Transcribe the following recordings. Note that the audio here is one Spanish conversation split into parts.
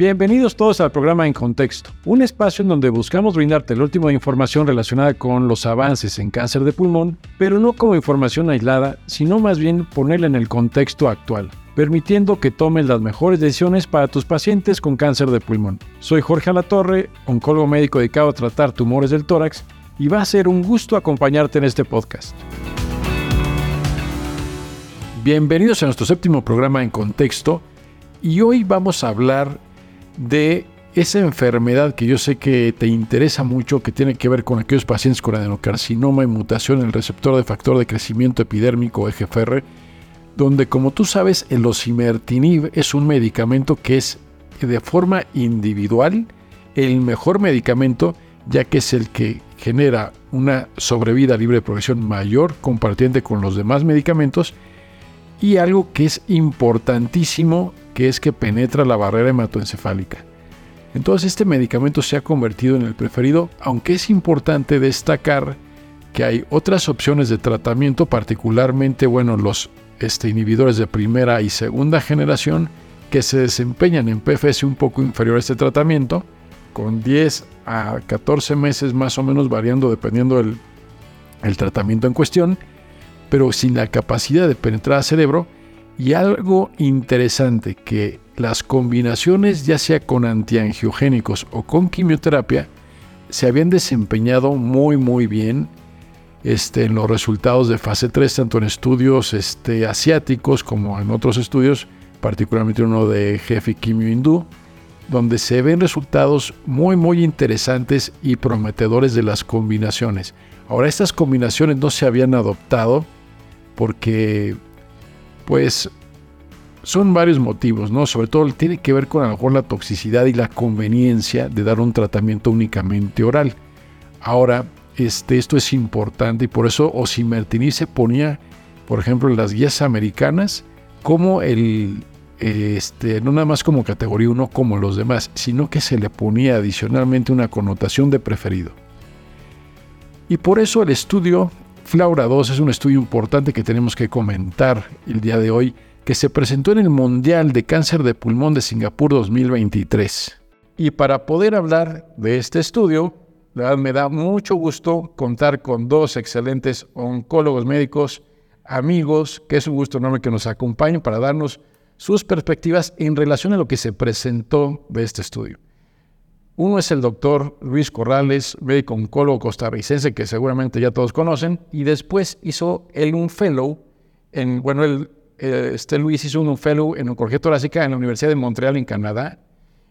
Bienvenidos todos al programa En Contexto, un espacio en donde buscamos brindarte la última información relacionada con los avances en cáncer de pulmón, pero no como información aislada, sino más bien ponerla en el contexto actual, permitiendo que tomes las mejores decisiones para tus pacientes con cáncer de pulmón. Soy Jorge Alatorre, oncólogo médico dedicado a tratar tumores del tórax, y va a ser un gusto acompañarte en este podcast. Bienvenidos a nuestro séptimo programa En Contexto, y hoy vamos a hablar de esa enfermedad que yo sé que te interesa mucho, que tiene que ver con aquellos pacientes con adenocarcinoma y mutación en el receptor de factor de crecimiento epidérmico EGFR, donde como tú sabes el osimertinib es un medicamento que es de forma individual el mejor medicamento, ya que es el que genera una sobrevida libre de progresión mayor compartiente con los demás medicamentos y algo que es importantísimo que es que penetra la barrera hematoencefálica. Entonces este medicamento se ha convertido en el preferido, aunque es importante destacar que hay otras opciones de tratamiento, particularmente bueno, los este, inhibidores de primera y segunda generación, que se desempeñan en PFS un poco inferior a este tratamiento, con 10 a 14 meses más o menos variando dependiendo del el tratamiento en cuestión, pero sin la capacidad de penetrar al cerebro y algo interesante que las combinaciones ya sea con antiangiogénicos o con quimioterapia se habían desempeñado muy muy bien este, en los resultados de fase 3, tanto en estudios este, asiáticos como en otros estudios, particularmente uno de Jefe Quimio Hindú, donde se ven resultados muy muy interesantes y prometedores de las combinaciones. Ahora estas combinaciones no se habían adoptado porque pues son varios motivos, ¿no? Sobre todo tiene que ver con a lo mejor la toxicidad y la conveniencia de dar un tratamiento únicamente oral. Ahora, este, esto es importante y por eso osimertinib se ponía, por ejemplo, en las guías americanas como el, este, no nada más como categoría 1 como los demás, sino que se le ponía adicionalmente una connotación de preferido. Y por eso el estudio Flaura 2 es un estudio importante que tenemos que comentar el día de hoy, que se presentó en el Mundial de Cáncer de Pulmón de Singapur 2023. Y para poder hablar de este estudio, me da mucho gusto contar con dos excelentes oncólogos médicos, amigos, que es un gusto enorme que nos acompañen para darnos sus perspectivas en relación a lo que se presentó de este estudio. Uno es el doctor Luis Corrales, médico oncólogo costarricense que seguramente ya todos conocen, y después hizo él un fellow, en, bueno, eh, este Luis hizo un fellow en oncología torácica en la Universidad de Montreal en Canadá,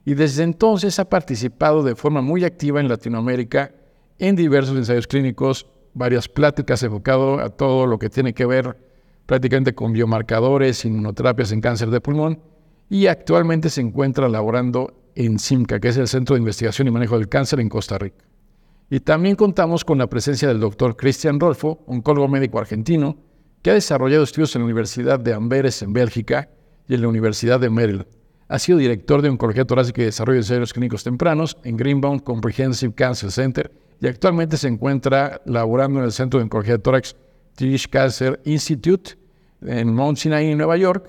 y desde entonces ha participado de forma muy activa en Latinoamérica en diversos ensayos clínicos, varias pláticas enfocado a todo lo que tiene que ver prácticamente con biomarcadores, inmunoterapias en cáncer de pulmón, y actualmente se encuentra laborando en CIMCA, que es el Centro de Investigación y Manejo del Cáncer en Costa Rica. Y también contamos con la presencia del doctor Cristian Rolfo, oncólogo médico argentino, que ha desarrollado estudios en la Universidad de Amberes en Bélgica y en la Universidad de Maryland. Ha sido director de Oncología Torácica y Desarrollo de Ensayos Clínicos Tempranos en Greenbaum Comprehensive Cancer Center y actualmente se encuentra laborando en el Centro de Oncología de Tórax Cancer Institute en Mount Sinai, Nueva York,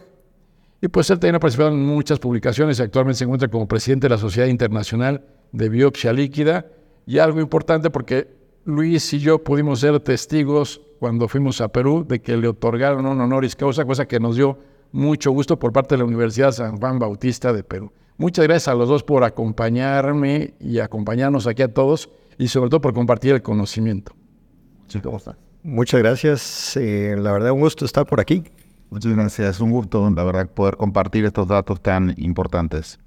y pues él también ha participado en muchas publicaciones y actualmente se encuentra como presidente de la Sociedad Internacional de Biopsia Líquida. Y algo importante porque Luis y yo pudimos ser testigos cuando fuimos a Perú de que le otorgaron un honoris causa, cosa que nos dio mucho gusto por parte de la Universidad San Juan Bautista de Perú. Muchas gracias a los dos por acompañarme y acompañarnos aquí a todos y sobre todo por compartir el conocimiento. Muchas gracias. Eh, la verdad, un gusto estar por aquí. Muchas gracias, es un gusto, la verdad, poder compartir estos datos tan importantes.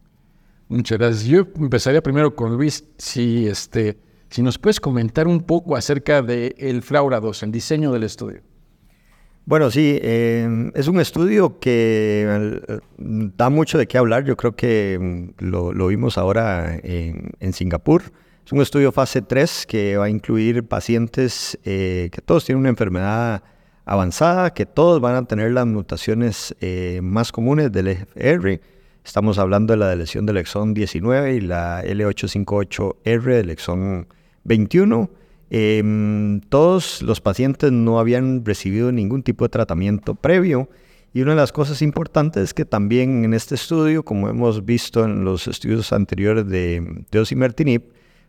Muchas gracias. Yo empezaría primero con Luis, si, este, si nos puedes comentar un poco acerca del el Flaura 2, el diseño del estudio. Bueno, sí, eh, es un estudio que eh, da mucho de qué hablar. Yo creo que mm, lo, vimos ahora en, Singapur. Es un estudio fase 3 que va a incluir pacientes eh, que todos tienen una enfermedad avanzada, que todos van a tener las mutaciones eh, más comunes del EGFR. Estamos hablando de la lesión del exón 19 y la L858R del exón 21. Em, todos los pacientes no habían recibido ningún tipo de tratamiento previo Y una de las cosas importantes es que también en este estudio, como hemos visto en los estudios anteriores de, de osimertinib,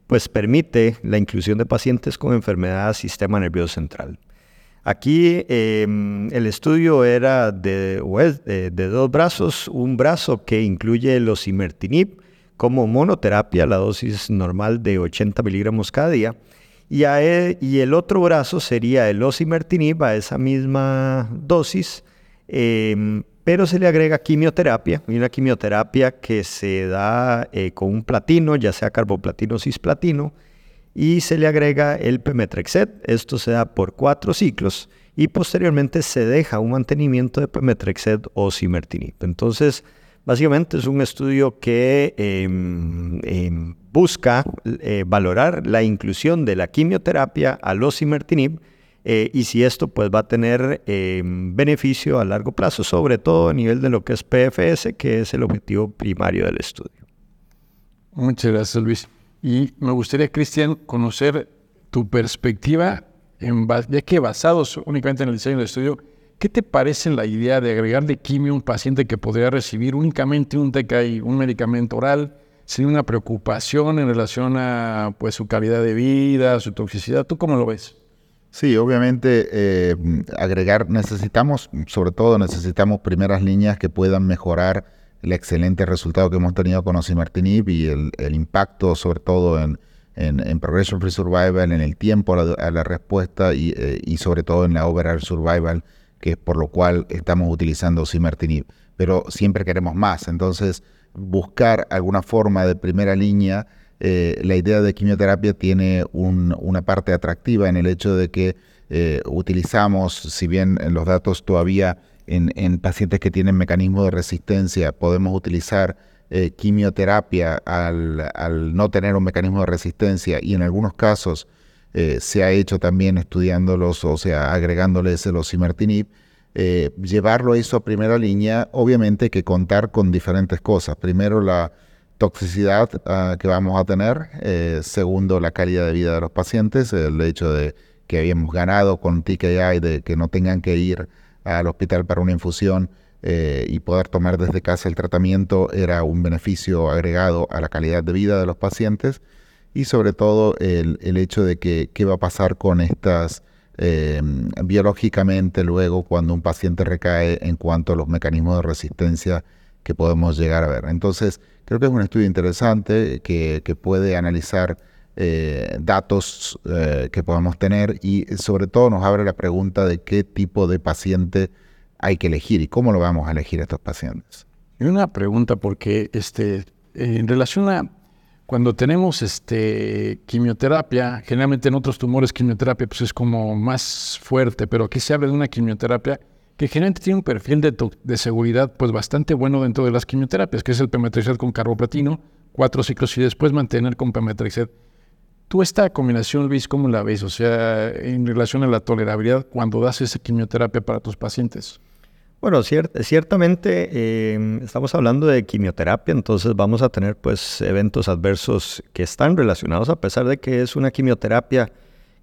pues permite la inclusión de pacientes con enfermedad del sistema nervioso central. Aquí em, el estudio era de, de, dos brazos, un brazo que incluye el osimertinib como monoterapia, la dosis normal de 80 miligramos cada día, y, e, y el otro brazo sería el osimertinib a esa misma dosis, em, pero se le agrega quimioterapia, y una quimioterapia que se da eh, con un platino, ya sea carboplatino o cisplatino, y se le agrega el pemetrexed. Esto se da por cuatro ciclos y posteriormente se deja un mantenimiento de pemetrexed o simertinib. Entonces, básicamente es un estudio que em, em, busca eh, valorar la inclusión de la quimioterapia al osimertinib eh, y si esto pues va a tener em, beneficio a largo plazo, sobre todo a nivel de lo que es PFS, que es el objetivo primario del estudio. Muchas gracias, Luis. Y me gustaría, Cristian, conocer tu perspectiva, ya que basados únicamente en el diseño del estudio, ¿qué te parece la idea de agregarle quimio a un paciente que podría recibir únicamente un TKI, un medicamento oral, sin una preocupación en relación a pues, su calidad de vida, su toxicidad? ¿Tú cómo lo ves? Sí, obviamente eh, agregar, necesitamos, sobre todo necesitamos primeras líneas que puedan mejorar el excelente resultado que hemos tenido con osimertinib y el, impacto sobre todo en, en, progression free survival, en el tiempo a la, respuesta eh, y, sobre todo en la overall survival, que es por lo cual estamos utilizando osimertinib. Pero siempre queremos más, entonces buscar alguna forma de primera línea eh, la idea de quimioterapia tiene una parte atractiva en el hecho de que eh, utilizamos, si bien en los datos todavía en, pacientes que tienen mecanismo de resistencia, podemos utilizar eh, quimioterapia al, no tener un mecanismo de resistencia y en algunos casos se ha hecho también estudiándolos, o sea, agregándoles el osimertinib, llevarlo a eso a primera línea, obviamente que contar con diferentes cosas. Primero la toxicidad ah, que vamos a tener. Eh, segundo, la calidad de vida de los pacientes, el hecho de que habíamos ganado con TKI, de que no tengan que ir al hospital para una infusión eh, y poder tomar desde casa el tratamiento era un beneficio agregado a la calidad de vida de los pacientes. Y sobre todo el, hecho de que qué va a pasar con estas em, biológicamente luego cuando un paciente recae en cuanto a los mecanismos de resistencia que podemos llegar a ver. Entonces, Creo que es un estudio interesante que, puede analizar eh, datos eh, que podamos tener y sobre todo nos abre la pregunta de qué tipo de paciente hay que elegir y cómo lo vamos a elegir a estos pacientes. Una pregunta porque este, en relación a cuando tenemos este, quimioterapia, generalmente en otros tumores quimioterapia pues es como más fuerte, pero aquí se habla de una quimioterapia que generalmente tiene un perfil de, seguridad pues bastante bueno dentro de las quimioterapias, que es el pemetrexed con carboplatino, cuatro ciclos y después mantener con pemetrexed. ¿Tú esta combinación, Luis, cómo la ves? O sea, en relación a la tolerabilidad cuando das esa quimioterapia para tus pacientes. Bueno, ciertamente eh, estamos hablando de quimioterapia, entonces vamos a tener pues eventos adversos que están relacionados, a pesar de que es una quimioterapia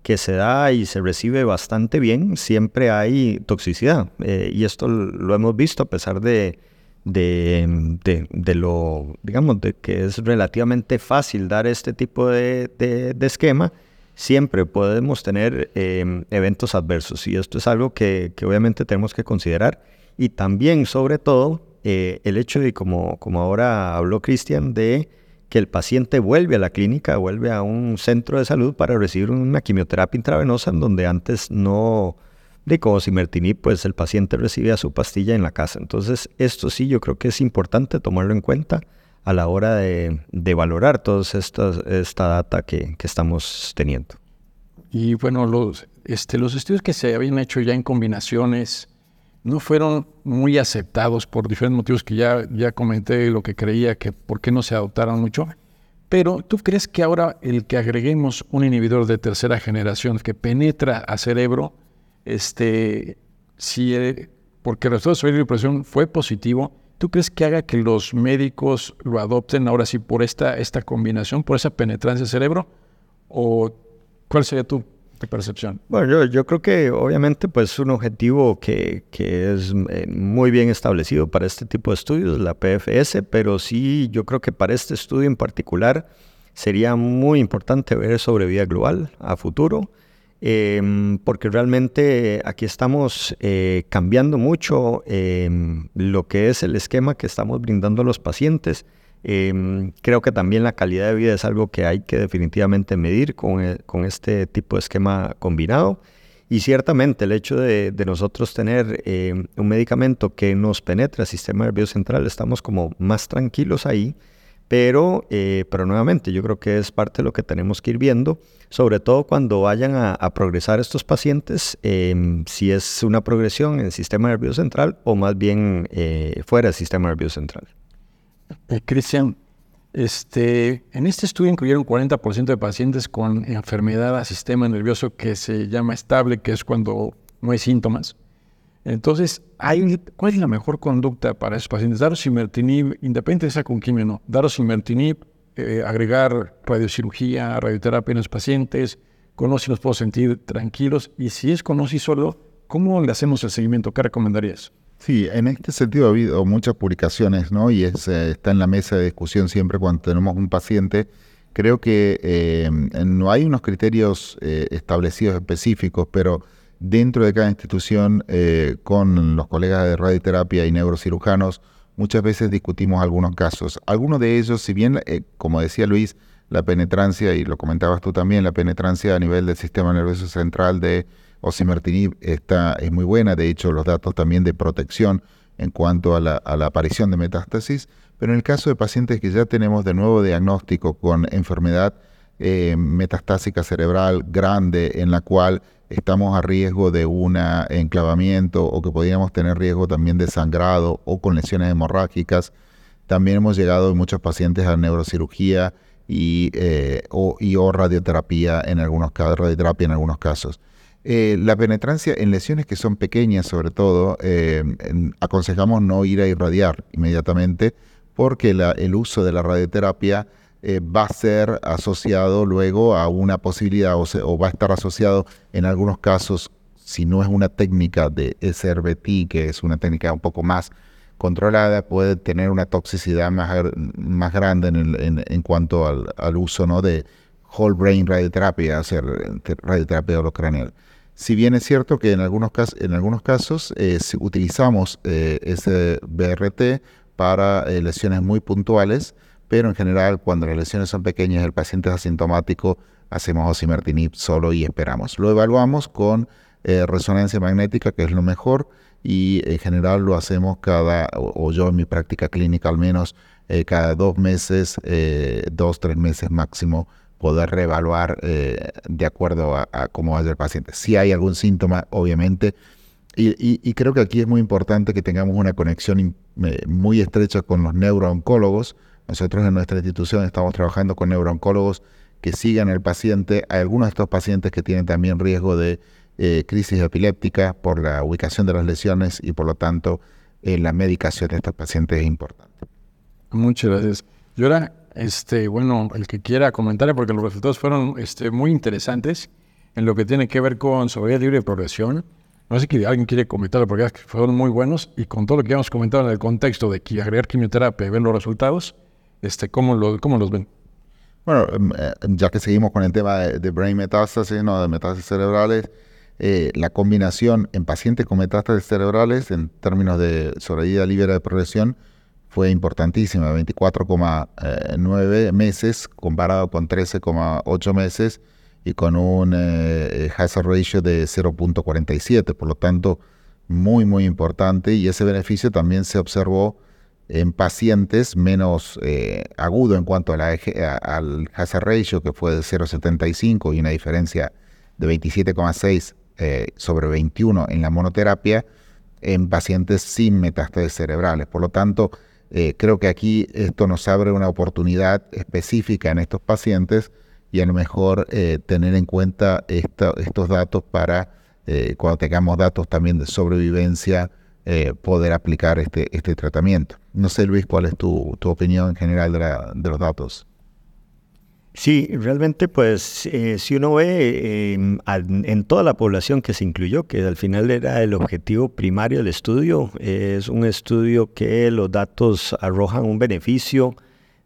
que se da y se recibe bastante bien, siempre hay toxicidad. Eh, y esto lo hemos visto a pesar de, de, de, lo, digamos, de que es relativamente fácil dar este tipo de, esquema, siempre podemos tener em, eventos adversos. Y esto es algo que, que, obviamente tenemos que considerar. Y también, sobre todo, eh, el hecho de, como, como ahora habló Cristian, de que el paciente vuelve a la clínica, vuelve a un centro de salud para recibir una quimioterapia intravenosa en donde antes no, de cosimertinib, pues el paciente recibía su pastilla en la casa. Entonces, esto sí yo creo que es importante tomarlo en cuenta a la hora de, valorar toda esta data que, estamos teniendo. Y bueno, los, este, los estudios que se habían hecho ya en combinaciones no fueron muy aceptados por diferentes motivos que ya, ya comenté lo que creía que por qué no se adoptaron mucho. Pero ¿tú crees que ahora el que agreguemos un inhibidor de tercera generación que penetra a cerebro, este, si, eh, porque el resultado de presión fue positivo, ¿tú crees que haga que los médicos lo adopten ahora sí por esta, esta combinación, por esa penetrancia al cerebro? ¿O cuál sería tu percepción. Bueno, yo, yo creo que obviamente pues un objetivo que, que es eh, muy bien establecido para este tipo de estudios, la PFS, pero sí yo creo que para este estudio en particular sería muy importante ver sobre vida global a futuro. Em, porque realmente aquí estamos eh, cambiando mucho em, lo que es el esquema que estamos brindando a los pacientes. Em, creo que también la calidad de vida es algo que hay que definitivamente medir con, eh, con este tipo de esquema combinado. Y ciertamente el hecho de, de nosotros tener un medicamento que nos penetra el sistema nervioso central, estamos como más tranquilos ahí pero, eh, pero nuevamente, yo creo que es parte de lo que tenemos que ir viendo, sobre todo cuando vayan a, progresar estos pacientes, em, si es una progresión en el sistema nervioso central o más bien eh, fuera del sistema nervioso central. Eh, Cristian, este, en este estudio incluyeron 40% de pacientes con enfermedad al sistema nervioso que se llama estable, que es cuando no hay síntomas. Entonces, hay, ¿cuál es la mejor conducta para esos pacientes? Dar osimertinib, independientemente de esa con quimio no. Dar osimertinib, eh, agregar radiocirugía, radioterapia en los pacientes, con OSI nos puedo sentir tranquilos. Y si es con OSI solo, ¿cómo le hacemos el seguimiento? ¿Qué recomendarías? Sí, en este sentido ha habido muchas publicaciones, ¿no? Y es, eh, está en la mesa de discusión siempre cuando tenemos un paciente. Creo que eh, no hay unos criterios establecidos específicos, pero dentro de cada institución eh, con los colegas de radioterapia y neurocirujanos, muchas veces discutimos algunos casos. Algunos de ellos, si bien, eh, como decía Luis, la penetrancia, y lo comentabas tú también, la penetrancia a nivel del sistema nervioso central de osimertinib está, es muy buena, de hecho los datos también de protección en cuanto a la, aparición de metástasis, pero en el caso de pacientes que ya tenemos de nuevo diagnóstico con enfermedad eh, metastásica cerebral grande en la cual estamos a riesgo de un enclavamiento o que podríamos tener riesgo también de sangrado o con lesiones hemorrágicas. También hemos llegado en muchos pacientes a neurocirugía y, eh, o, radioterapia en algunos casos, radioterapia en algunos casos. Eh, la penetrancia en lesiones que son pequeñas, sobre todo, eh, aconsejamos no ir a irradiar inmediatamente porque el uso de la radioterapia eh, va a ser asociado luego a una posibilidad o, va a estar asociado en algunos casos, si no es una técnica de SRBT, que es una técnica un poco más controlada, puede tener una toxicidad más, más grande en, en, cuanto al, uso ¿no? de whole brain radioterapia, hacer radioterapia holocraneal. Si bien es cierto que en algunos casos, en algunos casos eh, utilizamos eh, ese BRT para lesiones muy puntuales, pero en general cuando las lesiones son pequeñas, el paciente es asintomático, hacemos osimertinib solo y esperamos. Lo evaluamos con eh, resonancia magnética, que es lo mejor, y en general lo hacemos cada, o, yo en mi práctica clínica al menos, eh, cada dos meses, eh, dos, tres meses máximo, poder reevaluar de acuerdo a, cómo vaya el paciente. Si hay algún síntoma, obviamente, y, y, creo que aquí es muy importante que tengamos una conexión muy estrecha con los neurooncólogos, nosotros en nuestra institución estamos trabajando con neurooncólogos que sigan al paciente. Hay algunos de estos pacientes que tienen también riesgo de eh, crisis epiléptica por la ubicación de las lesiones y por lo tanto eh, la medicación de estos pacientes es importante. Muchas gracias. Y ahora, este, bueno, el que quiera comentar, porque los resultados fueron este, muy interesantes en lo que tiene que ver con sobriedad libre de progresión. No sé si alguien quiere comentarlo porque fueron muy buenos y con todo lo que hemos comentado en el contexto de que agregar quimioterapia y ver los resultados, este, ¿cómo, lo, ¿Cómo los ven? Bueno, em, eh, ya que seguimos con el tema de, brain metástasis, ¿no? de metástasis cerebrales, eh, la combinación en pacientes con metástasis cerebrales en términos de sobrevida libre de progresión fue importantísima, 24,9 meses comparado con 13,8 meses y con un eh, hazard ratio de 0.47, por lo tanto muy muy importante y ese beneficio también se observó en pacientes menos eh, agudo en cuanto a la, al hazard ratio, que fue de 0,75 y una diferencia de 27,6 eh, sobre 21 en la monoterapia, en pacientes sin metástasis cerebrales. Por lo tanto, eh, creo que aquí esto nos abre una oportunidad específica en estos pacientes y a lo mejor tener en cuenta estos datos para cuando tengamos datos también de sobrevivencia eh, poder aplicar este, este tratamiento. No sé, Luis, cuál es tu, opinión en general de, los datos. Sí, realmente pues eh, si uno ve em, en toda la población que se incluyó, que al final era el objetivo primario del estudio, es un estudio que los datos arrojan un beneficio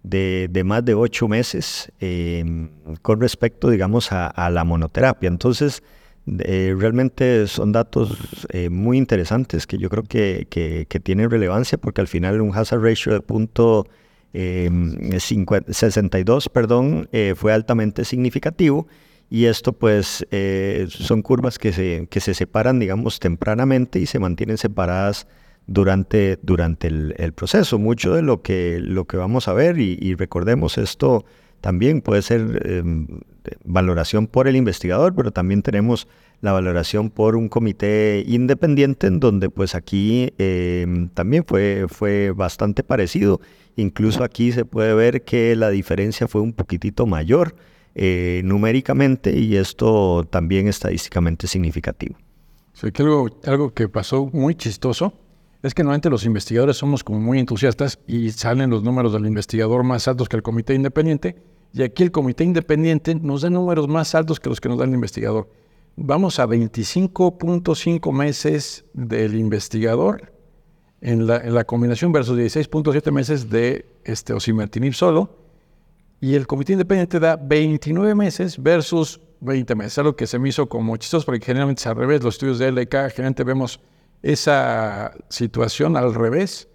de, más de ocho meses em, con respecto, digamos, a, la monoterapia. Entonces, eh, realmente son datos eh, muy interesantes que yo creo que, que, tienen relevancia porque al final un hazard ratio de punto 62 em, perdón, eh, fue altamente significativo y esto pues eh, son curvas que se, que se separan digamos tempranamente y se mantienen separadas durante, durante el, proceso. Mucho de lo que, lo que vamos a ver y, recordemos esto también puede ser em, valoración por el investigador, pero también tenemos la valoración por un comité independiente en donde pues aquí em, también fue, fue bastante parecido Incluso aquí se puede ver que la diferencia fue un poquitito mayor eh, numéricamente y esto también estadísticamente significativo. Sí, que algo, algo que pasó muy chistoso es que normalmente los investigadores somos como muy entusiastas y salen los números del investigador más altos que el comité independiente y aquí el comité independiente nos da números más altos que los que nos da el investigador. Vamos a 25.5 meses del investigador en la, combinación versus 16.7 meses de este osimertinib solo. Y el comité independiente da 29 meses versus 20 meses. Algo que se me hizo como chistoso porque generalmente es al revés. Los estudios de LK generalmente vemos esa situación al revés.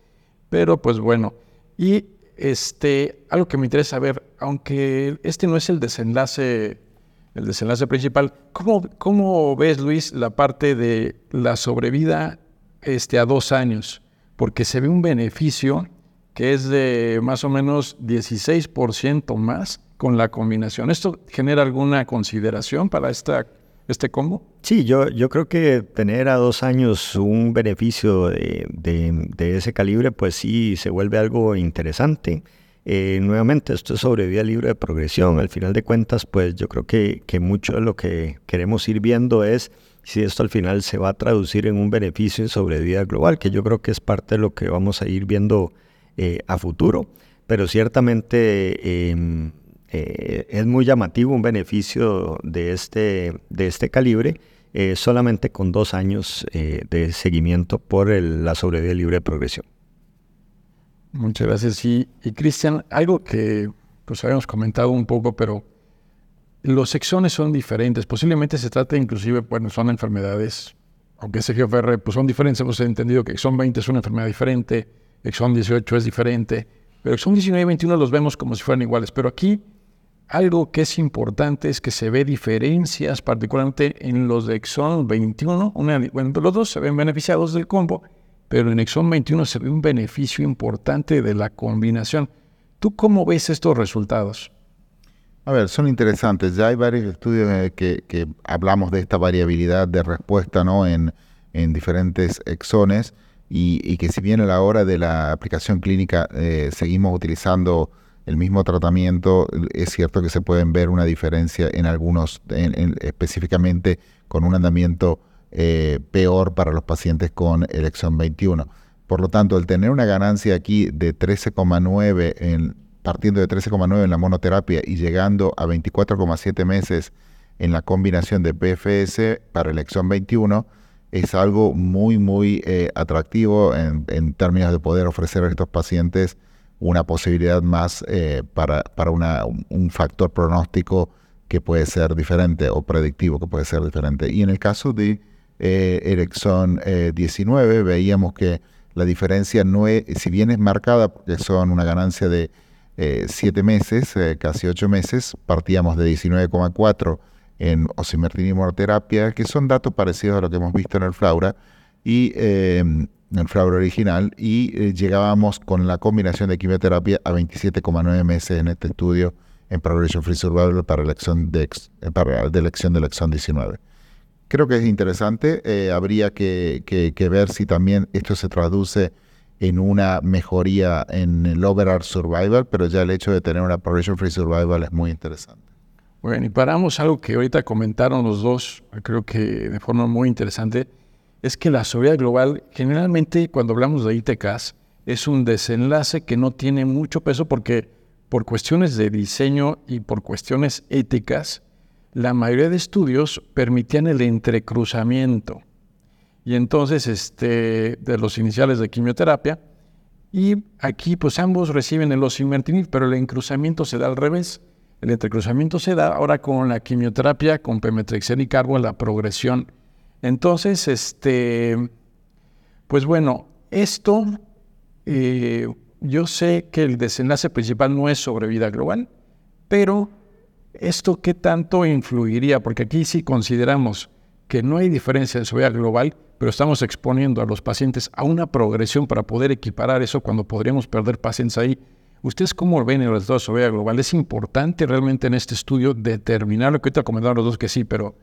Pero pues bueno. Y este, algo que me interesa ver, aunque este no es el desenlace, el desenlace principal, ¿cómo, cómo ves, Luis, la parte de la sobrevida este, a dos años? porque se ve un beneficio que es de más o menos 16% más con la combinación. ¿Esto genera alguna consideración para esta, este combo? Sí, yo, yo creo que tener a dos años un beneficio de, de, ese calibre, pues sí se vuelve algo interesante. Eh, nuevamente, esto es sobre vía libre de progresión. Al final de cuentas, pues yo creo que, que mucho de lo que queremos ir viendo es si esto al final se va a traducir en un beneficio en sobrevida global, que yo creo que es parte de lo que vamos a ir viendo eh, a futuro. Pero ciertamente em, eh, es muy llamativo un beneficio de este, de este calibre, eh, solamente con dos años de seguimiento por la sobrevida libre de progresión. Muchas gracias. Y, y Cristian, algo que pues habíamos comentado un poco, pero los exones son diferentes. Posiblemente se trate inclusive, bueno, son enfermedades, aunque CGFR pues son diferentes. Hemos entendido que exón 20 es una enfermedad diferente, exón 18 es diferente, pero exón 19 y 21 los vemos como si fueran iguales. Pero aquí algo que es importante es que se ve diferencias, particularmente en los de exón 21. bueno, los dos se ven beneficiados del combo, pero en exón 21 se ve un beneficio importante de la combinación. ¿Tú cómo ves estos resultados? A ver, son interesantes. Ya hay varios estudios que, hablamos de esta variabilidad de respuesta ¿no? en, diferentes exones y, que si bien a la hora de la aplicación clínica eh, seguimos utilizando el mismo tratamiento, es cierto que se pueden ver una diferencia en algunos, específicamente con un andamiento eh, peor para los pacientes con el exón 21. Por lo tanto, el tener una ganancia aquí de 13,9 en partiendo de 13,9 en la monoterapia y llegando a 24,7 meses en la combinación de PFS para el exón 21, es algo muy, muy eh, atractivo en, términos de poder ofrecer a estos pacientes una posibilidad más eh, para, para un factor pronóstico que puede ser diferente o predictivo que puede ser diferente. Y en el caso de eh, el exón 19, veíamos que la diferencia no es, si bien es marcada, porque son una ganancia de eh, siete meses, eh, casi ocho meses, partíamos de 19,4 en osimertinib monoterapia, que son datos parecidos a lo que hemos visto en el Flaura, y eh, el Flaura original, y llegábamos con la combinación de quimioterapia a 27,9 meses en este estudio en Progression Free Survival para elección de, para la elección del exón 19. Creo que es interesante, habría que, que ver si también esto se traduce en una mejoría en el overall survival, pero ya el hecho de tener una progression free survival es muy interesante. Bueno, y paramos algo que ahorita comentaron los dos, creo que de forma muy interesante, es que la sobriedad global, generalmente cuando hablamos de ITCAS, es un desenlace que no tiene mucho peso porque por cuestiones de diseño y por cuestiones éticas, la mayoría de estudios permitían el entrecruzamiento. Y entonces, este, de los iniciales de quimioterapia, y aquí pues ambos reciben el osimertinib, pero el encruzamiento se da al revés. El entrecruzamiento se da ahora con la quimioterapia, con pemetrexed y carbo, la progresión. Entonces, este, pues bueno, esto, eh, yo sé que el desenlace principal no es sobre vida global, pero esto qué tanto influiría, porque aquí sí consideramos que no hay diferencia en vida global, pero estamos exponiendo a los pacientes a una progresión para poder equiparar eso cuando podríamos perder pacientes ahí. ¿Ustedes cómo ven el resultado de soberanía global? ¿Es importante realmente en este estudio determinar lo que ahorita comentaron los dos que sí, pero,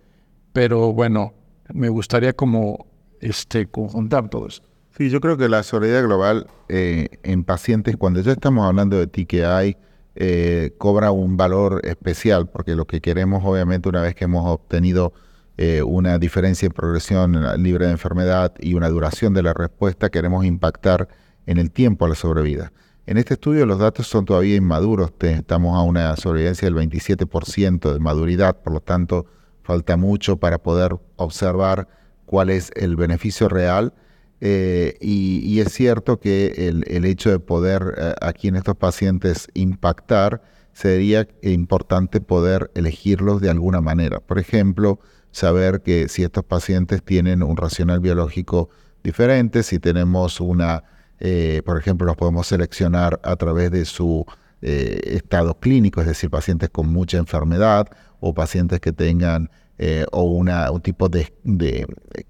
pero bueno, me gustaría como este, conjuntar todo esto? Sí, yo creo que la sobriedad global eh, en pacientes, cuando ya estamos hablando de TKI, eh, cobra un valor especial, porque lo que queremos, obviamente, una vez que hemos obtenido eh, una diferencia en progresión libre de enfermedad y una duración de la respuesta, queremos impactar en el tiempo a la sobrevida. En este estudio los datos son todavía inmaduros, estamos a una sobrevivencia del 27% de maduridad, por lo tanto falta mucho para poder observar cuál es el beneficio real. Eh, y, es cierto que el, hecho de poder eh, aquí en estos pacientes impactar, sería importante poder elegirlos de alguna manera. Por ejemplo, saber que si estos pacientes tienen un racional biológico diferente, si tenemos una, eh, por ejemplo, los podemos seleccionar a través de su estado clínico, es decir, pacientes con mucha enfermedad o pacientes que tengan eh, o una, un tipo de,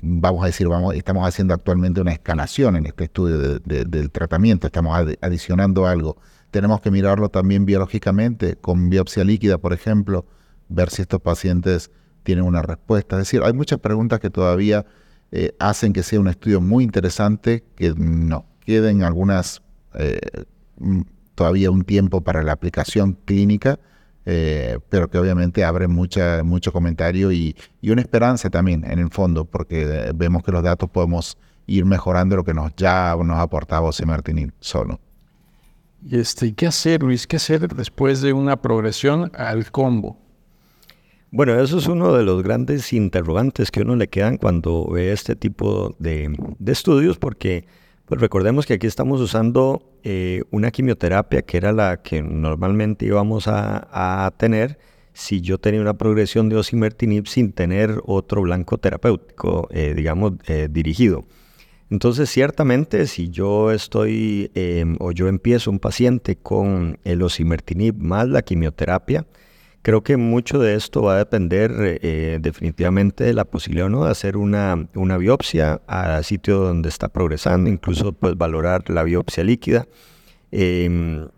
vamos a decir, vamos, estamos haciendo actualmente una escalación en este estudio del tratamiento, estamos adicionando algo. Tenemos que mirarlo también biológicamente, con biopsia líquida, por ejemplo, ver si estos pacientes tienen una respuesta. Es decir, hay muchas preguntas que todavía eh, hacen que sea un estudio muy interesante, que no queden algunas eh, mm, todavía un tiempo para la aplicación clínica, eh, pero que obviamente abre mucha, mucho comentario y, una esperanza también en el fondo, porque vemos que los datos podemos ir mejorando lo que nos ya nos aportaba José Martín solo. Y este, ¿qué hacer, Luis? ¿Qué hacer después de una progresión al combo? Bueno, eso es uno de los grandes interrogantes que uno le quedan cuando ve este tipo de, estudios, porque pues recordemos que aquí estamos usando eh, una quimioterapia que era la que normalmente íbamos a, tener si yo tenía una progresión de osimertinib sin tener otro blanco terapéutico, eh, digamos, eh, dirigido. Entonces, ciertamente, si yo estoy em, o yo empiezo un paciente con el osimertinib más la quimioterapia, Creo que mucho de esto va a depender eh, definitivamente de la posibilidad o no de hacer una, una biopsia al sitio donde está progresando, incluso pues valorar la biopsia líquida. Em,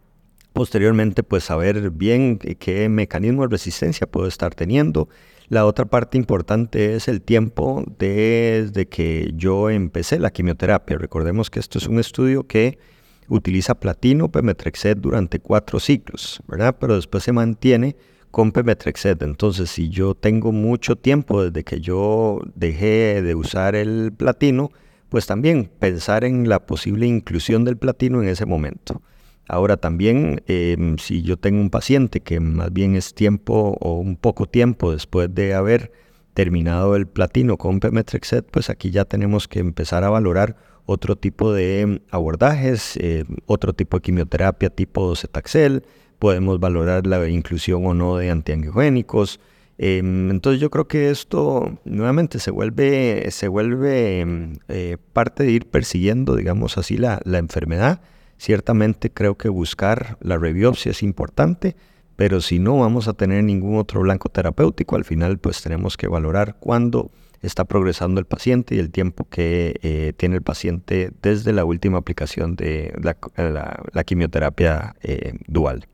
posteriormente pues saber bien qué mecanismo de resistencia puedo estar teniendo. La otra parte importante es el tiempo desde que yo empecé la quimioterapia. Recordemos que esto es un estudio que utiliza platino, pemetrexed durante cuatro ciclos, ¿verdad? Pero después se mantiene con Pemetrexed. Entonces, si yo tengo mucho tiempo desde que yo dejé de usar el platino, pues también pensar en la posible inclusión del platino en ese momento. Ahora también, em, si yo tengo un paciente que más bien es tiempo o un poco tiempo después de haber terminado el platino con Pemetrexed, pues aquí ya tenemos que empezar a valorar otro tipo de abordajes, eh, otro tipo de quimioterapia tipo Cetaxel, podemos valorar la inclusión o no de antiangiogénicos. Em, entonces yo creo que esto nuevamente se vuelve, em, eh, parte de ir persiguiendo, digamos así, la, la, enfermedad. Ciertamente creo que buscar la rebiopsia es importante, pero si no vamos a tener ningún otro blanco terapéutico, al final pues tenemos que valorar cuándo está progresando el paciente y el tiempo que eh, tiene el paciente desde la última aplicación de la, quimioterapia eh, dual.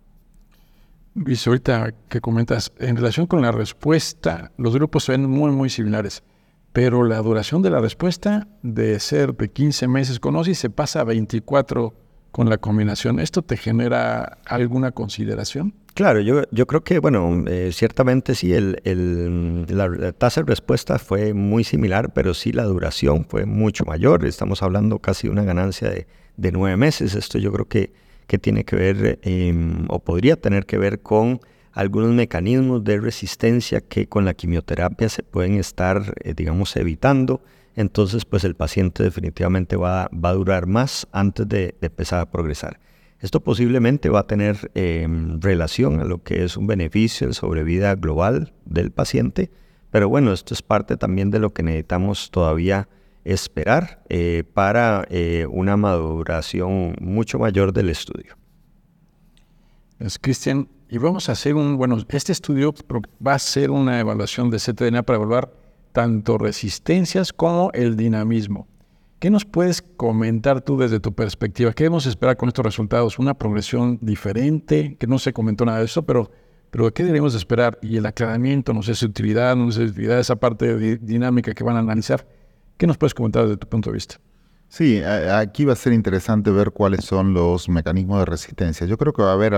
Luis, ahorita que comentas, en relación con la respuesta, los grupos se ven muy, muy similares, pero la duración de la respuesta de ser de 15 meses con OSI se pasa a 24 con la combinación. ¿Esto te genera alguna consideración? Claro, yo, yo creo que, bueno, eh, ciertamente sí, el, la, tasa de respuesta fue muy similar, pero sí la duración fue mucho mayor. Estamos hablando casi de una ganancia de, de nueve meses. Esto yo creo que que tiene que ver em, o podría tener que ver con algunos mecanismos de resistencia que con la quimioterapia se pueden estar, eh, digamos, evitando. Entonces, pues el paciente definitivamente va, va a durar más antes de, empezar a progresar. Esto posiblemente va a tener em, relación a lo que es un beneficio de sobrevida global del paciente, pero bueno, esto es parte también de lo que necesitamos todavía esperar eh, para eh, una maduración mucho mayor del estudio. Es Cristian, y vamos a hacer un, bueno, este estudio va a ser una evaluación de ctDNA para evaluar tanto resistencias como el dinamismo. ¿Qué nos puedes comentar tú desde tu perspectiva? ¿Qué debemos esperar con estos resultados? ¿Una progresión diferente? Que no se comentó nada de eso, pero, pero ¿qué debemos esperar? Y el aclaramiento, no sé si utilidad, no sé si utilidad, esa parte dinámica que van a analizar. ¿Qué nos puedes comentar desde tu punto de vista? Sí, aquí va a ser interesante ver cuáles son los mecanismos de resistencia. Yo creo que va a haber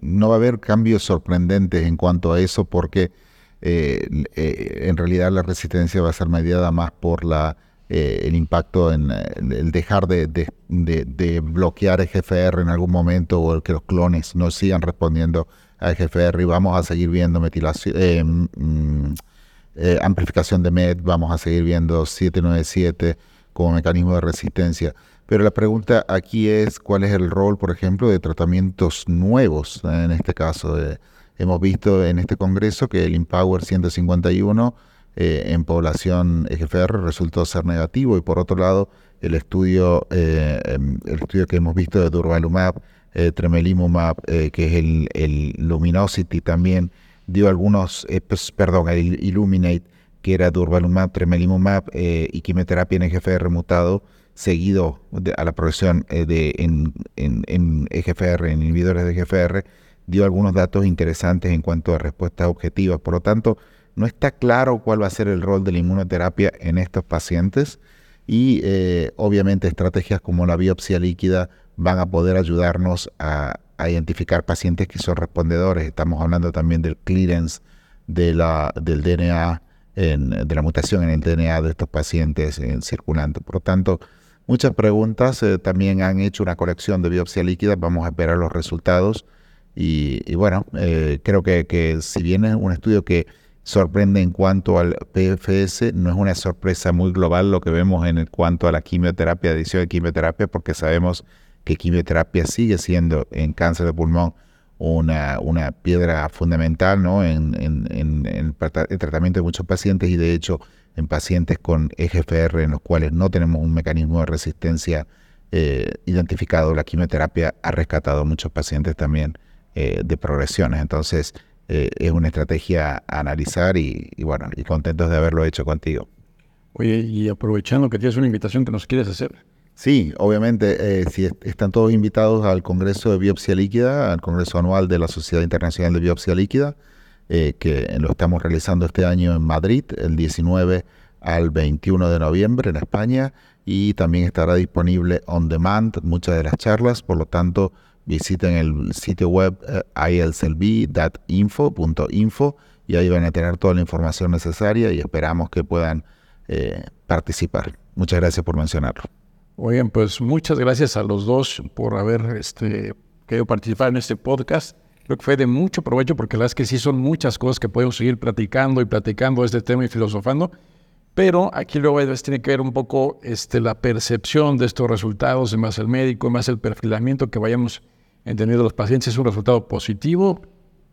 no va a haber cambios sorprendentes en cuanto a eso porque eh, eh, en realidad la resistencia va a ser mediada más por la, eh, el impacto en el dejar de, de, bloquear EGFR en algún momento o el que los clones no sigan respondiendo a EGFR y vamos a seguir viendo metilación, mm, amplificación de MET, vamos a seguir viendo 797 como mecanismo de resistencia. Pero la pregunta aquí es cuál es el rol, por ejemplo, de tratamientos nuevos. En este caso, eh, hemos visto en este congreso que el Empower 151 eh, en población EGFR resultó ser negativo y por otro lado el estudio, eh, em, el estudio que hemos visto de Durvalumab, Tremelimumab, que es el, Luminosity también, dio algunos, pues, perdón, el Illuminate, que era durvalumab, tremelimumab eh, y quimioterapia en EGFR mutado, seguido a la progresión eh, de, en, en, EGFR, en inhibidores de EGFR, dio algunos datos interesantes en cuanto a respuestas objetivas. Por lo tanto, no está claro cuál va a ser el rol de la inmunoterapia en estos pacientes y eh, obviamente estrategias como la biopsia líquida van a poder ayudarnos a, a, identificar pacientes que son respondedores. Estamos hablando también del clearance de la, del DNA de la mutación en el DNA de estos pacientes en circulante. Por lo tanto, muchas preguntas. Eh, también han hecho una colección de biopsia líquida. Vamos a esperar los resultados. Y, bueno, eh, creo que, si bien es un estudio que sorprende en cuanto al PFS, no es una sorpresa muy global lo que vemos en cuanto a la quimioterapia, adición de quimioterapia, porque sabemos que quimioterapia sigue siendo en cáncer de pulmón una, una piedra fundamental ¿no? en, el tratamiento de muchos pacientes y de hecho en pacientes con EGFR en los cuales no tenemos un mecanismo de resistencia eh, identificado, la quimioterapia ha rescatado a muchos pacientes también eh, de progresiones. Entonces eh, es una estrategia a analizar y, y, bueno, y contentos de haberlo hecho contigo. Oye, y aprovechando que tienes una invitación que nos quieres hacer. Sí, obviamente, eh, están todos invitados al Congreso de Biopsia Líquida, al Congreso Anual de la Sociedad Internacional de Biopsia Líquida, eh, que lo estamos realizando este año en Madrid, el 19 al 21 de noviembre en España, y también estará disponible on demand muchas de las charlas, por lo tanto, visiten el sitio web eh, ilslb.info.info y ahí van a tener toda la información necesaria y esperamos que puedan participar. Muchas gracias por mencionarlo. Oigan, pues muchas gracias a los dos por haber este, querido participar en este podcast. Creo que fue de mucho provecho porque la verdad es que sí son muchas cosas que podemos seguir platicando y platicando este tema y filosofando. Pero aquí luego tiene que ver un poco este, la percepción de estos resultados, más el médico, más el perfilamiento que vayamos entendiendo los pacientes. Es un resultado positivo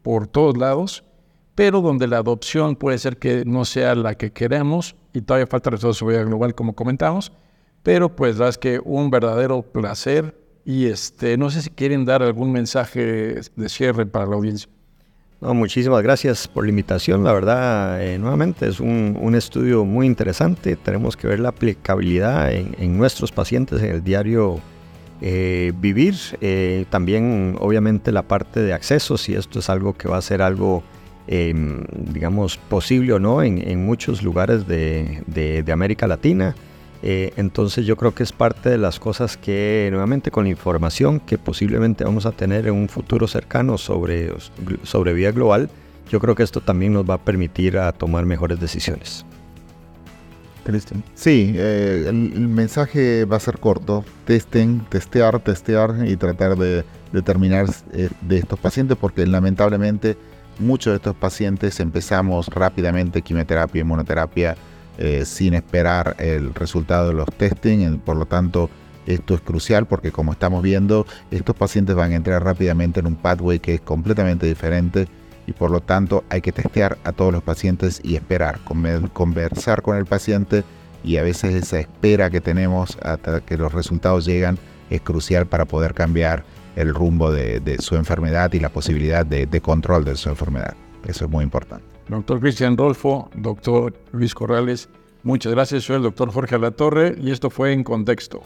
por todos lados, pero donde la adopción puede ser que no sea la que queremos y todavía falta resultados de seguridad global, como comentamos. Pero pues la es que un verdadero placer y este, no sé si quieren dar algún mensaje de cierre para la audiencia. No, muchísimas gracias por la invitación. La verdad, eh, nuevamente es un, estudio muy interesante. Tenemos que ver la aplicabilidad en, nuestros pacientes en el diario eh, vivir. Eh, también, obviamente, la parte de acceso, si esto es algo que va a ser algo, em, digamos, posible o no en, muchos lugares de América Latina. Eh, entonces yo creo que es parte de las cosas que nuevamente con la información que posiblemente vamos a tener en un futuro cercano sobre, sobre vida global, yo creo que esto también nos va a permitir a tomar mejores decisiones. Cristian. Sí, eh, el, el, mensaje va a ser corto. Testen, testear, testear y tratar de determinar eh, de estos pacientes porque lamentablemente muchos de estos pacientes empezamos rápidamente quimioterapia, inmunoterapia eh, sin esperar el resultado de los testing. Por lo tanto, esto es crucial porque como estamos viendo, estos pacientes van a entrar rápidamente en un pathway que es completamente diferente y por lo tanto hay que testear a todos los pacientes y esperar, conversar con el paciente y a veces esa espera que tenemos hasta que los resultados llegan es crucial para poder cambiar el rumbo de, su enfermedad y la posibilidad de, de, control de su enfermedad. Eso es muy importante. Doctor Cristian Rolfo, doctor Luis Corrales, muchas gracias. Soy el doctor Jorge Alatorre y esto fue En Contexto.